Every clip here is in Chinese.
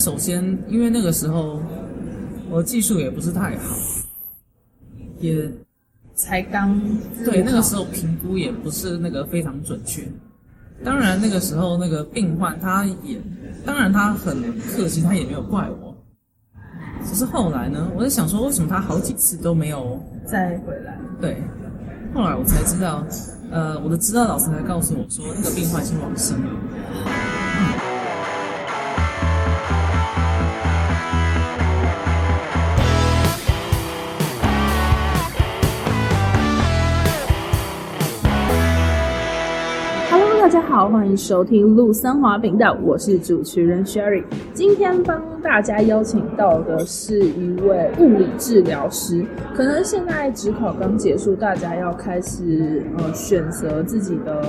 首先，因为那个时候我技术也不是太好，也才刚对，那个时候评估也不是那个非常准确。当然，那个时候那个病患他也，当然他很客气，他也没有怪我。只是后来呢，我在想说，为什么他好几次都没有再回来？对，后来我才知道，呃，我的指导老师才告诉我说，那个病患已经往生了。好，欢迎收听路森华频道，我是主持人 Sherry。今天帮大家邀请到的是一位物理治疗师。可能现在职考刚结束，大家要开始呃选择自己的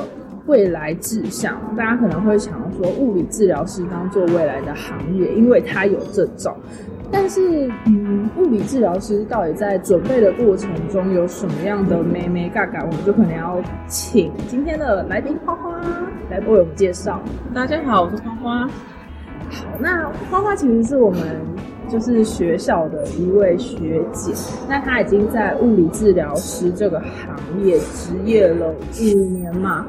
未来志向。大家可能会想要说，物理治疗师当做未来的行业，因为他有这种。但是，嗯，物理治疗师到底在准备的过程中有什么样的眉眉嘎嘎，我们就可能要请今天的来宾花花来为我们介绍。大家好，我是花花。好，那花花其实是我们就是学校的一位学姐，那她已经在物理治疗师这个行业职业了五年嘛。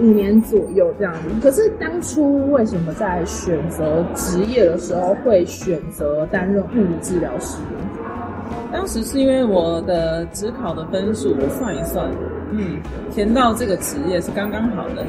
五年左右这样子，可是当初为什么在选择职业的时候会选择担任物理治疗师？当时是因为我的指考的分数，我算一算，嗯，填到这个职业是刚刚好的。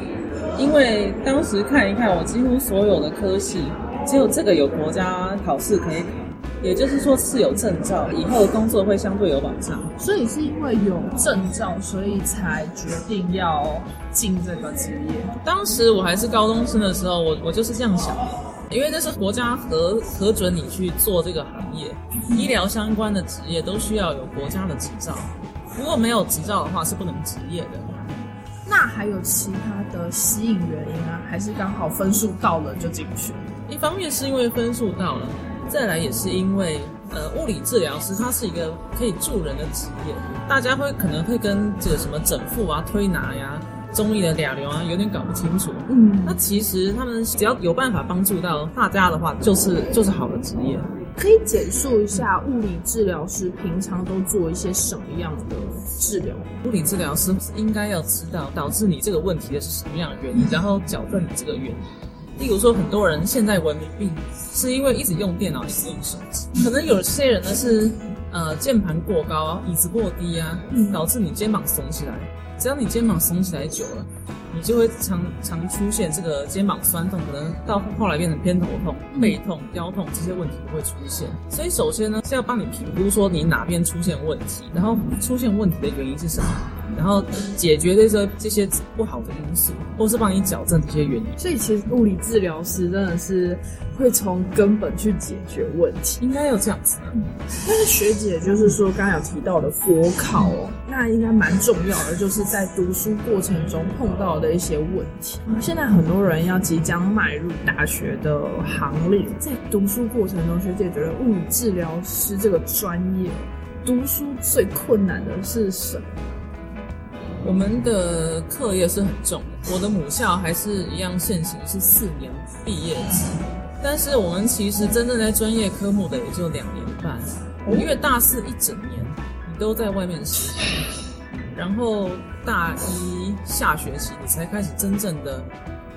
因为当时看一看，我几乎所有的科系，只有这个有国家考试可以考。也就是说是有证照，以后的工作会相对有保障。所以是因为有证照，所以才决定要进这个职业。当时我还是高中生的时候，我我就是这样想的，因为那是国家核核准你去做这个行业，医疗相关的职业都需要有国家的执照，如果没有执照的话是不能执业的。那还有其他的吸引原因啊？还是刚好分数到了就进去？一方面是因为分数到了。再来也是因为，呃，物理治疗师他是一个可以助人的职业，大家会可能会跟这个什么整复啊、推拿呀、中医的疗疗啊有点搞不清楚。嗯，那其实他们只要有办法帮助到大家的话，就是就是好的职业。可以简述一下物理治疗师平常都做一些什么样的治疗？物理治疗师应该要知道导致你这个问题的是什么样的原因，然后矫正你这个原因。例如说，很多人现在文明病是因为一直用电脑、使用手机。可能有些人呢是，呃，键盘过高、椅子过低啊，导致你肩膀耸起来。只要你肩膀耸起来久了，你就会常常出现这个肩膀酸痛，可能到后来变成偏头痛、背痛、腰痛这些问题都会出现。所以首先呢是要帮你评估说你哪边出现问题，然后出现问题的原因是什么。然后解决这些这些不好的因素，或是帮你矫正这些原因。所以其实物理治疗师真的是会从根本去解决问题，应该有这样子的。嗯，但是学姐就是说刚刚有提到的国考哦，那应该蛮重要的，就是在读书过程中碰到的一些问题。现在很多人要即将迈入大学的行列，在读书过程中，学姐觉得物理治疗师这个专业读书最困难的是什么？我们的课业是很重的，我的母校还是一样现行是四年毕业制，但是我们其实真正在专业科目的也就两年半，因为大四一整年你都在外面实习，然后大一下学期你才开始真正的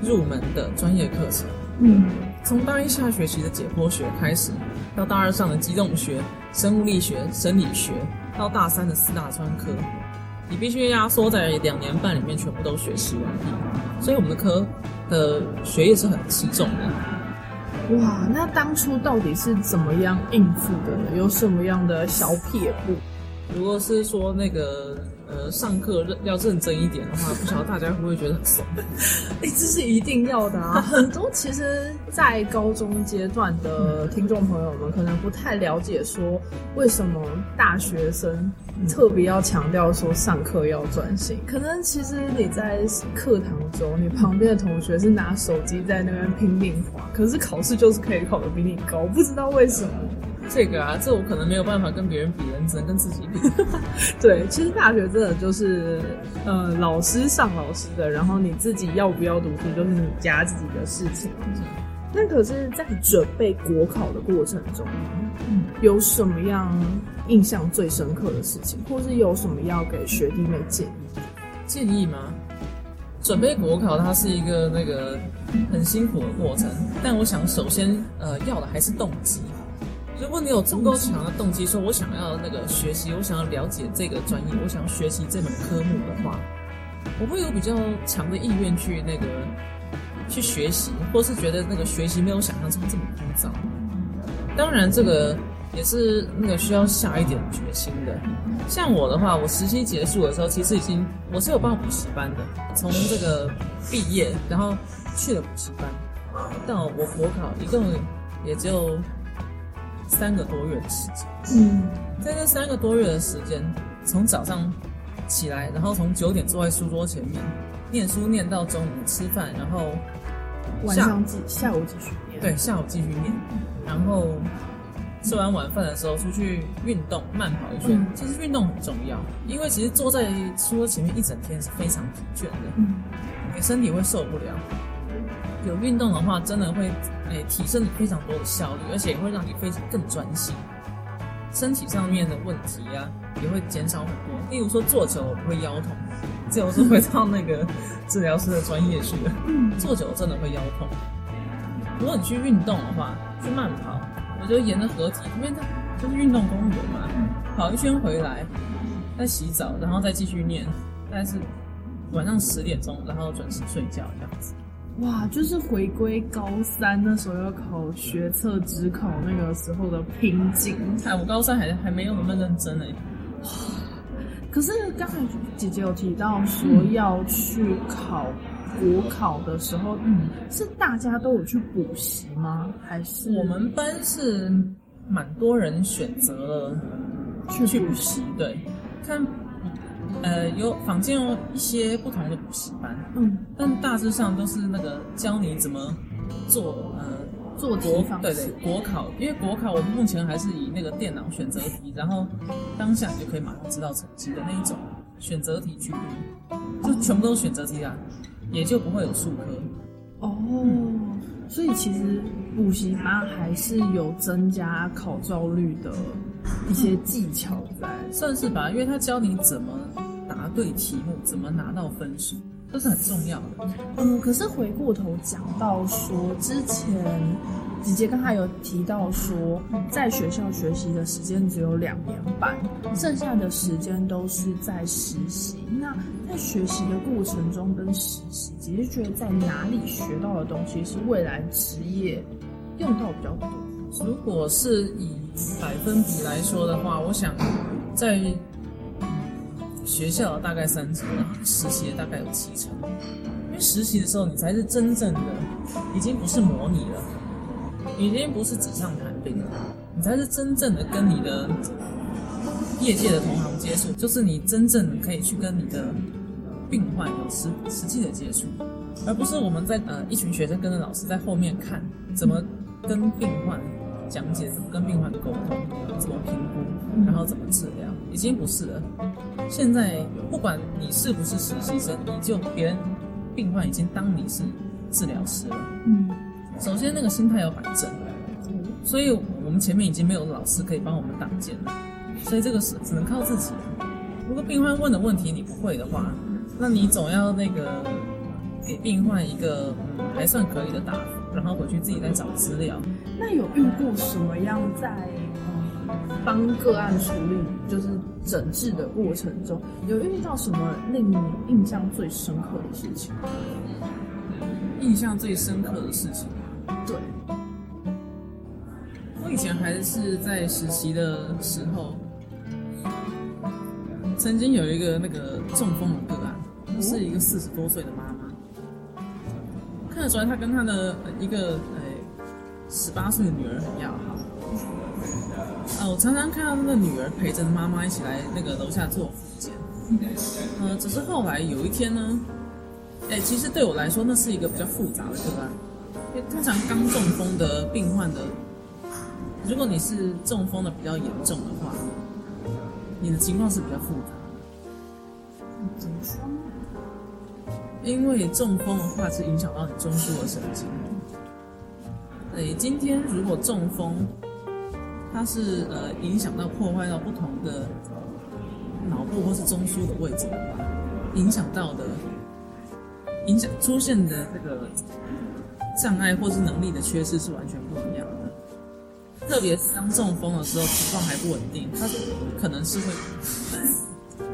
入门的专业课程。嗯，从大一下学期的解剖学开始，到大二上的机动学、生物力学、生理学，到大三的四大专科。你必须压缩在两年半里面全部都学习完毕，所以我们的科的学业是很吃重的。哇，那当初到底是怎么样应付的呢？有什么样的小撇步？如果是说那个。呃，上课认要认真一点的话，不晓得大家会不会觉得很怂？哎、欸，这是一定要的啊！很多其实，在高中阶段的听众朋友们可能不太了解，说为什么大学生特别要强调说上课要专心。可能其实你在课堂中，你旁边的同学是拿手机在那边拼命划，可是考试就是可以考得比你高，不知道为什么。这个啊，这我可能没有办法跟别人比，人只能跟自己比。对，其实大学真的就是，呃，老师上老师的，然后你自己要不要读书，就是你家自己的事情。那可是，在准备国考的过程中，嗯，有什么样印象最深刻的事情，或是有什么要给学弟妹建议？建议吗？准备国考，它是一个那个很辛苦的过程，但我想首先，呃，要的还是动机。如果你有足够强的动机，说我想要那个学习，我想要了解这个专业，我想要学习这门科目的话，我会有比较强的意愿去那个去学习，或是觉得那个学习没有想象中这么枯燥。当然，这个也是那个需要下一点决心的。像我的话，我实习结束的时候，其实已经我是有报补习班的，从这个毕业，然后去了补习班，到我国考，一共也就。三个多月的时间，嗯，在这三个多月的时间，从早上起来，然后从九点坐在书桌前面念书念到中午吃饭，然后晚上继下午继续念，对，下午继续念，然后吃完晚饭的时候出去运动，慢跑一圈。其实运动很重要，因为其实坐在书桌前面一整天是非常疲倦的，嗯，你身体会受不了。有运动的话，真的会诶、欸、提升你非常多的效率，而且也会让你非常更专心。身体上面的问题啊，也会减少很多。例如说坐久了不会腰痛，这我是回到那个治疗师的专业去了。坐久了真的会腰痛。如果你去运动的话，去慢跑，我就沿着河堤，因为它就是运动公园嘛，跑一圈回来，再洗澡，然后再继续念，大概是晚上十点钟，然后准时睡觉这样子。哇，就是回归高三那时候要考学测、只考那个时候的拼劲。哎，我高三还还没有那么认真呢。可是刚才姐姐有提到说要去考国考的时候，嗯，是大家都有去补习吗？还是我们班是蛮多人选择了去去补习？对，看。呃，有坊间有一些不同的补习班，嗯，但大致上都是那个教你怎么做，呃，做题方式。对对，国考，因为国考我们目前还是以那个电脑选择题，然后当下你就可以马上知道成绩的那一种选择题去补，就全部都是选择题啊，也就不会有数科。哦，嗯，所以其实补习班还是有增加考照率的一些技巧在，算是吧，因为他教你怎么答对题目，怎么拿到分数，这是很重要的。嗯，可是回过头讲到说，之前姐姐刚才有提到说，在学校学习的时间只有两年半，剩下的时间都是在实习。那在学习的过程中跟实习，姐姐觉得在哪里学到的东西是未来职业用到比较多？如果是以百分比来说的话，我想在学校大概三成，实习大概有七成。因为实习的时候，你才是真正的，已经不是模拟了，已经不是纸上谈兵了，你才是真正的跟你的业界的同行接触，就是你真正可以去跟你的病患有实实际的接触，而不是我们在呃一群学生跟着老师在后面看怎么跟病患。讲解怎么跟病患沟通，怎么评估，然后怎么治疗，已经不是了。现在不管你是不是实习生，你就别人病患已经当你是治疗师了。嗯，首先那个心态要摆正，所以我们前面已经没有老师可以帮我们挡箭了，所以这个是只能靠自己。如果病患问的问题你不会的话，那你总要那个给病患一个嗯还算可以的答复。然后回去自己再找资料。那有遇过什么样在嗯帮个案处理，就是整治的过程中，有遇到什么令你印象最深刻的事情？印象最深刻的事情，对。我以前还是在实习的时候，曾经有一个那个中风的个案，是一个四十多岁的妈妈。看得出来，她跟她的一个呃十八岁的女儿很要好。啊，我常常看到那个女儿陪着妈妈一起来那个楼下做复健。呃，只是后来有一天呢，哎，其实对我来说，那是一个比较复杂的个案。因为通常刚中风的病患的，如果你是中风的比较严重的话，你的情况是比较复杂的。怎么说呢？因为中风的话是影响到你中枢的神经，诶，今天如果中风，它是呃影响到破坏到不同的脑部或是中枢的位置的话，影响到的影响出现的这个障碍或是能力的缺失是完全不一样的。特别是当中风的时候，情况还不稳定，它可能是会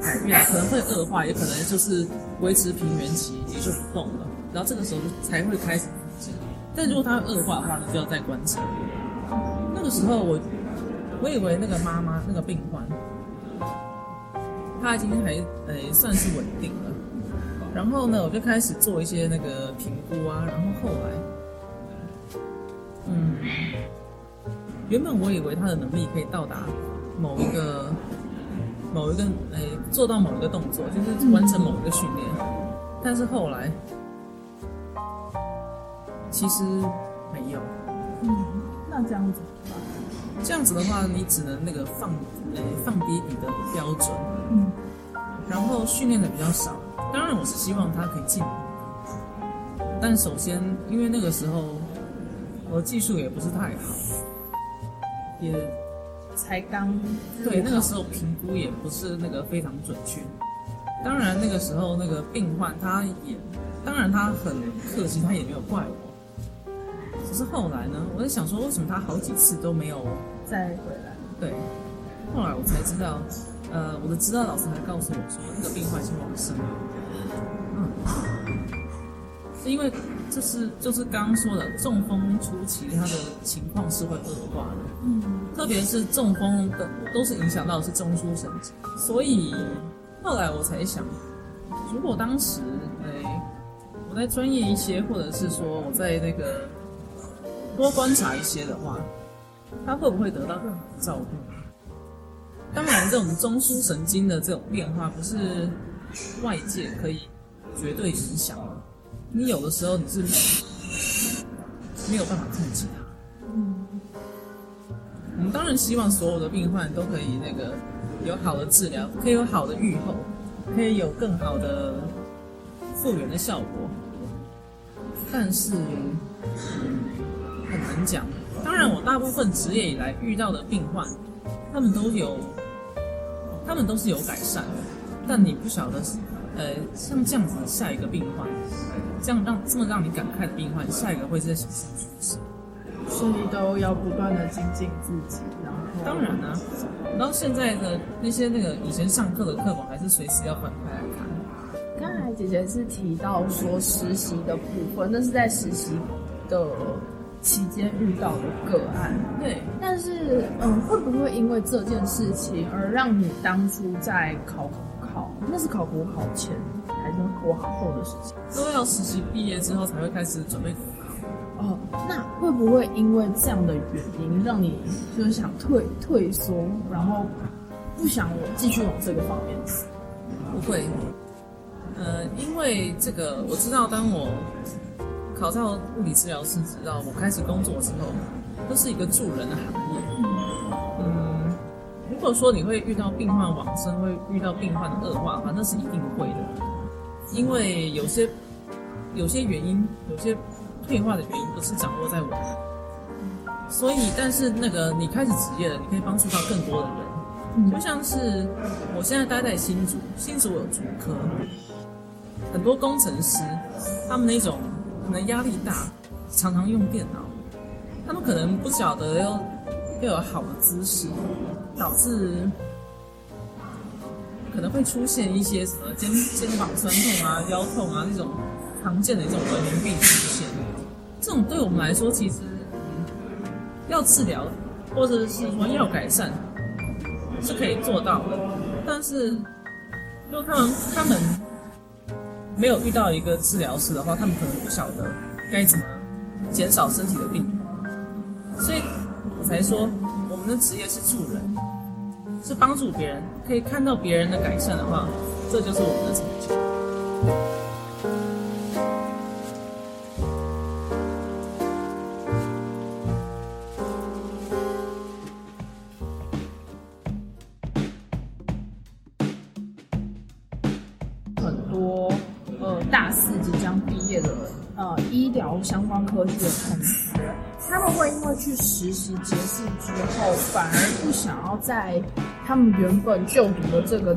改变，可能会恶化，也可能就是维持平原期，也就不动了。然后这个时候才会开始。但如果它恶化的话，你就要再观察。那个时候我，我以为那个妈妈那个病患，他已经还呃算是稳定了。然后呢，我就开始做一些那个评估啊。然后后来，嗯，原本我以为他的能力可以到达某一个某一个呃做到某一个动作，就是完成某一个训练。但是后来。其实没有，嗯，那这样子，这样子的话，你只能那个放，呃，放低你的标准，嗯，然后训练的比较少。当然，我是希望他可以进步，但首先，因为那个时候我技术也不是太好，也才刚，对，那个时候评估也不是那个非常准确。当然，那个时候那个病患他也，当然他很客气，他也没有怪我。可是后来呢，我在想说，为什么他好几次都没有再回来？对，后来我才知道，呃，我的指导老师还告诉我说，那个病患是往生了。嗯，是因为这是就是刚刚说的中风初期，他的情况是会恶化的。嗯，特别是中风的都是影响到的是中枢神经，所以后来我才想，如果当时哎，我再专业一些，或者是说我在那个。多观察一些的话，他会不会得到更好的照顾？当然，这种中枢神经的这种变化不是外界可以绝对影响的。你有的时候你是没有办法控制它。嗯，我们当然希望所有的病患都可以那个有好的治疗，可以有好的预后，可以有更好的复原的效果。但是，很难讲。当然，我大部分职业以来遇到的病患，他们都有，他们都是有改善。但你不晓得，呃，像这样子下一个病患，这样让这么让你感慨的病患，下一个会是什么样子？所以都要不断的精进自己。然后，当然呢、啊，然后现在的那些那个以前上课的课本，还是随时要翻开来看。刚才姐姐是提到说实习的部分，那是在实习的。期间遇到的个案，对，但是嗯，会不会因为这件事情而让你当初在考考，那是考国考前还是国考后的事情？都要实习毕业之后才会开始准备国考。哦，那会不会因为这样的原因，让你就是想退退缩，然后不想我继续往这个方面走？不会，呃，因为这个我知道，当我。考上物理治疗师，直到我开始工作之后，都是一个助人的行业。嗯，如果说你会遇到病患往生，会遇到病患的恶化的话，那是一定会的。因为有些有些原因，有些退化的原因不是掌握在我们。所以，但是那个你开始职业了，你可以帮助到更多的人。就像是我现在待在新竹，新竹有竹科，很多工程师，他们那种。可能压力大，常常用电脑，他们可能不晓得要要有好的姿势，导致可能会出现一些什么肩肩膀酸痛啊、腰痛啊这种常见的一种文明病出现。这种对我们来说，其实要治疗或者是说要改善是可以做到的，但是就他们他们。没有遇到一个治疗师的话，他们可能不晓得该怎么减少身体的病毒，所以我才说我们的职业是助人，是帮助别人，可以看到别人的改善的话，这就是我们的成就。很多大四即将毕业的呃医疗相关科技的同学，他们会因为去实习结束之后，反而不想要在他们原本就读的这个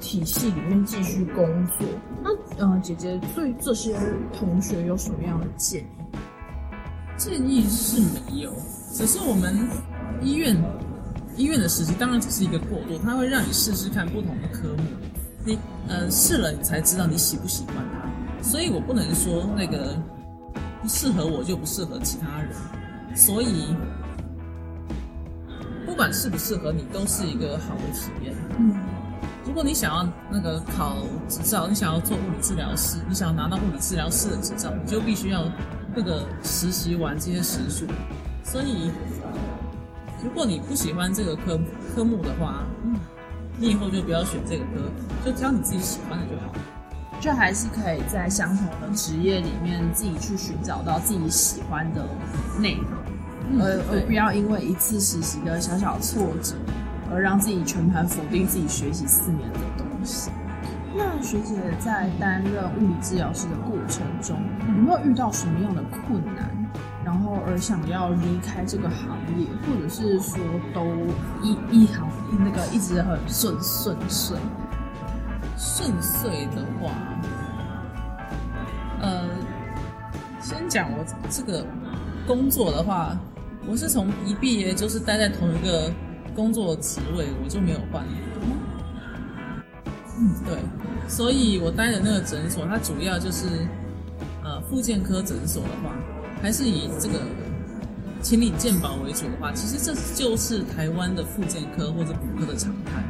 体系里面继续工作。那嗯、呃，姐姐对这些同学有什么样的建议？建议是没有，只是我们医院医院的实习当然只是一个过渡，它会让你试试看不同的科目，你呃试了你才知道你喜不喜欢，所以我不能说那个不适合我就不适合其他人。所以，不管适不适合你，都是一个好的体验。嗯，如果你想要那个考执照，你想要做物理治疗师，你想要拿到物理治疗师的执照，你就必须要那个实习完这些时数。所以，如果你不喜欢这个科科目的话，嗯，你以后就不要选这个科，就挑你自己喜欢的就好。就还是可以在相同的职业里面自己去寻找到自己喜欢的内容，嗯、而而不要因为一次实习的小小挫折，而让自己全盘否定自己学习四年的东西。那学姐在担任物理治疗师的过程中，有没有遇到什么样的困难，然后而想要离开这个行业，或者是说都一一行那个一直很顺顺顺？顺遂的话，呃，先讲我这个工作的话，我是从一毕业就是待在同一个工作职位，我就没有换。嗯，对，所以我待的那个诊所，它主要就是呃，复健科诊所的话，还是以这个请领健保为主的话，其实这就是台湾的复健科或者骨科的常态，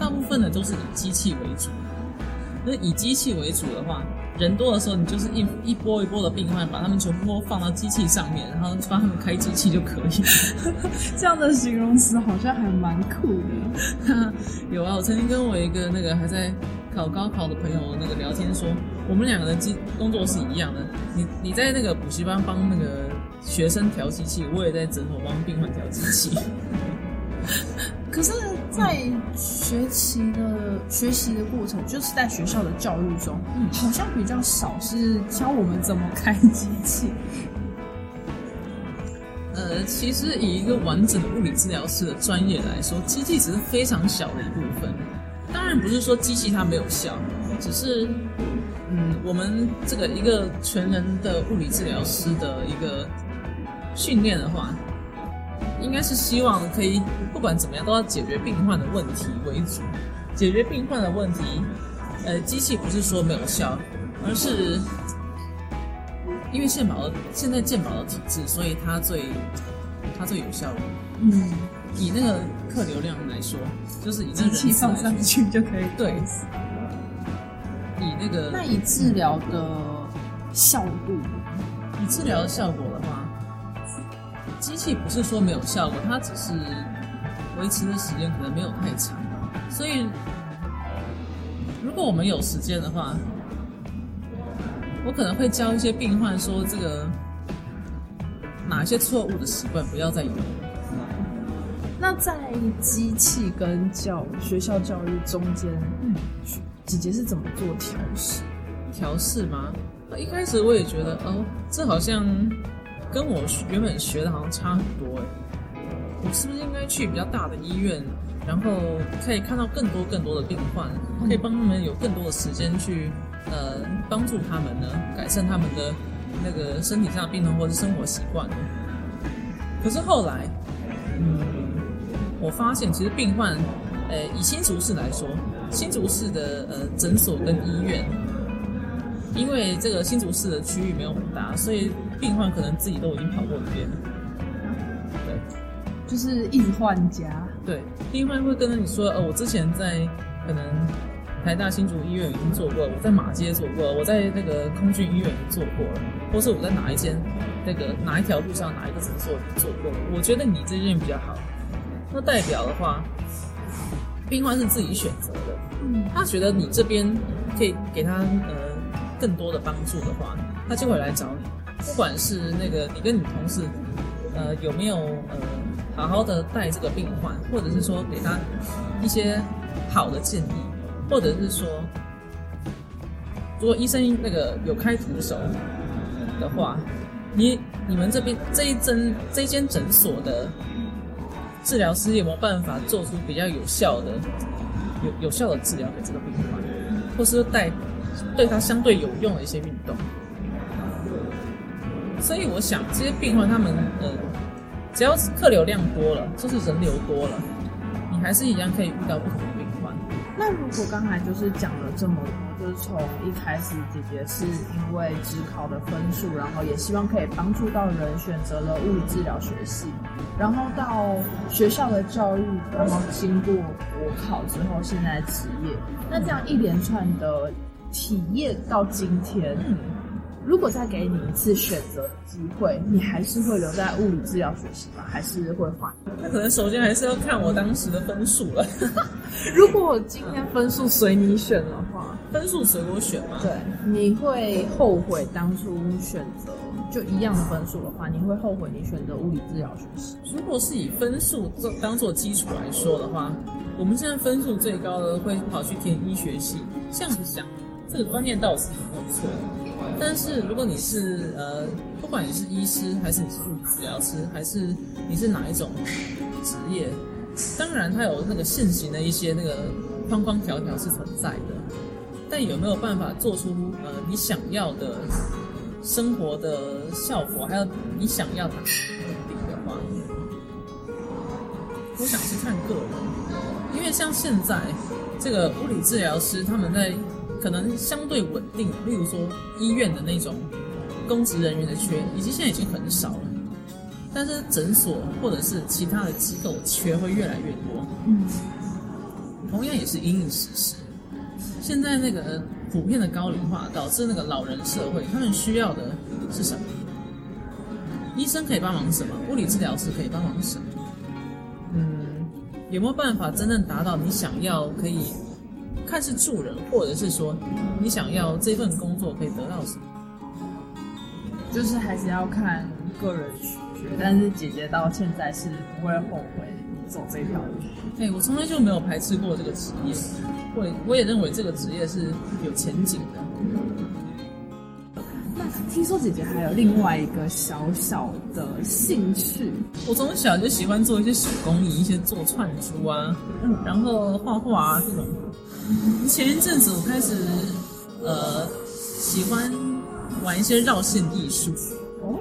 大部分的都是以机器为主。那以机器为主的话，人多的时候，你就是一一波一波的病患，把他们全部都放到机器上面，然后帮他们开机器就可以。这样的形容词好像还蛮酷的。有啊，我曾经跟我一个那个还在考高考的朋友那个聊天说，我们两个人机工作是一样的。你你在那个补习班帮那个学生调机器，我也在诊所帮病患调机器。可是，在学习的、嗯、学习的过程，就是在学校的教育中，嗯，好像比较少是教我们怎么开机器。呃，其实以一个完整的物理治疗师的专业来说，机器只是非常小的一部分。当然不是说机器它没有效，只是，嗯，我们这个一个全人的物理治疗师的一个训练的话。应该是希望可以不管怎么样都要解决病患的问题为主，解决病患的问题。呃，机器不是说没有效，而是因为健保的现在健保的体制，所以它最它最有效率。嗯，以那个客流量来说，就是以那个机器放上去就可以。对，以那个那以治疗的效度，以治疗的效果。机器不是说没有效果，它只是维持的时间可能没有太长。所以，如果我们有时间的话，我可能会教一些病患说，这个哪些错误的习惯不要再有。那在机器跟教学校教育中间，嗯，姐姐是怎么做调试？调试吗？一开始我也觉得，哦，这好像。跟我原本学的好像差很多哎，我是不是应该去比较大的医院，然后可以看到更多更多的病患，可以帮他们有更多的时间去呃帮助他们呢，改善他们的那个身体上的病痛或者生活习惯。可是后来，嗯，我发现其实病患，呃，以新竹市来说，新竹市的呃诊所跟医院，因为这个新竹市的区域没有很大，所以。病患可能自己都已经跑过一遍了，对，就是一直换家。对，病患会跟着你说，呃，我之前在可能台大新竹医院已经做过了，我在马街做过了，我在那个空军医院已经做过了，或是我在哪一间那个哪一条路上哪一个诊所已经做过了。我觉得你这件比较好，那代表的话，病患是自己选择的，嗯，他觉得你这边可以给他呃更多的帮助的话，他就会来找你。不管是那个你跟你同事，呃，有没有呃好好的带这个病患，或者是说给他一些好的建议，或者是说，如果医生那个有开徒手的话，你你们这边这一针这一间诊所的治疗师有没有办法做出比较有效的有有效的治疗给这个病患，或是带对他相对有用的一些运动？所以我想，这些病患他们呃，只要客流量多了，就是人流多了，你还是一样可以遇到不同的病患。那如果刚才就是讲了这么多，就是从一开始姐姐是因为职考的分数，然后也希望可以帮助到人，选择了物理治疗学系，然后到学校的教育，然后经过国考之后，现在职业，那这样一连串的体验到今天。嗯如果再给你一次选择机会，你还是会留在物理治疗学习吗？还是会换？那可能首先还是要看我当时的分数了。如果我今天分数随你选的话，分数随我选吗？对，你会后悔当初选择就一样的分数的话，你会后悔你选择物理治疗学习？如果是以分数做当做基础来说的话，我们现在分数最高的会跑去填医学系。这样子想，这个观念倒是没有错。但是如果你是呃，不管你是医师还是你是物理治疗师，还是你是哪一种职业，当然它有那个现行的一些那个框框条条是存在的，但有没有办法做出呃你想要的生活的效果，还有你想要的目的的话，我想是看个人，因为像现在这个物理治疗师他们在。可能相对稳定，例如说医院的那种公职人员的缺，以及现在已经很少了。但是诊所或者是其他的机构缺会越来越多。嗯，同样也是因应时事。现在那个普遍的高龄化导致那个老人社会，他们需要的是什么？医生可以帮忙什么？物理治疗师可以帮忙什么？嗯，有没有办法真正达到你想要可以？看是助人，或者是说你想要这份工作可以得到什么，就是还是要看个人取决。但是姐姐到现在是不会后悔走这条路。哎、欸，我从来就没有排斥过这个职业，我我也认为这个职业是有前景的。那听说姐姐还有另外一个小小的兴趣，我从小就喜欢做一些手工艺，一些做串珠啊，然后画画啊这种。前一阵子我开始，呃，喜欢玩一些绕线艺术，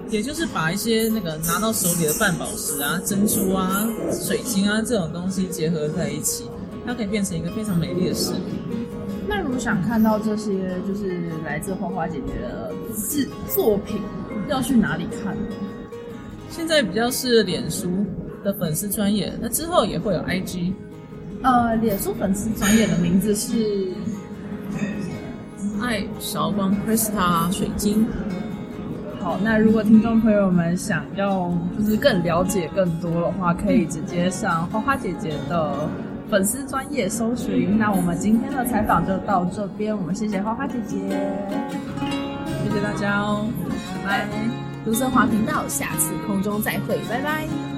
也就是把一些那个拿到手里的半宝石啊、珍珠啊、水晶啊这种东西结合在一起，它可以变成一个非常美丽的饰品。那如果想看到这些就是来自花花姐姐的制作品，要去哪里看呢？现在比较是脸书的粉丝专业，那之后也会有 IG。呃，脸书粉丝专页的名字是爱韶光 Crystal 水晶。好，那如果听众朋友们想要就是更了解更多的话，可以直接上花花姐姐的粉丝专页搜寻。那我们今天的采访就到这边，我们谢谢花花姐姐，谢谢大家哦，拜拜。卢森华频道，下次空中再会，拜拜。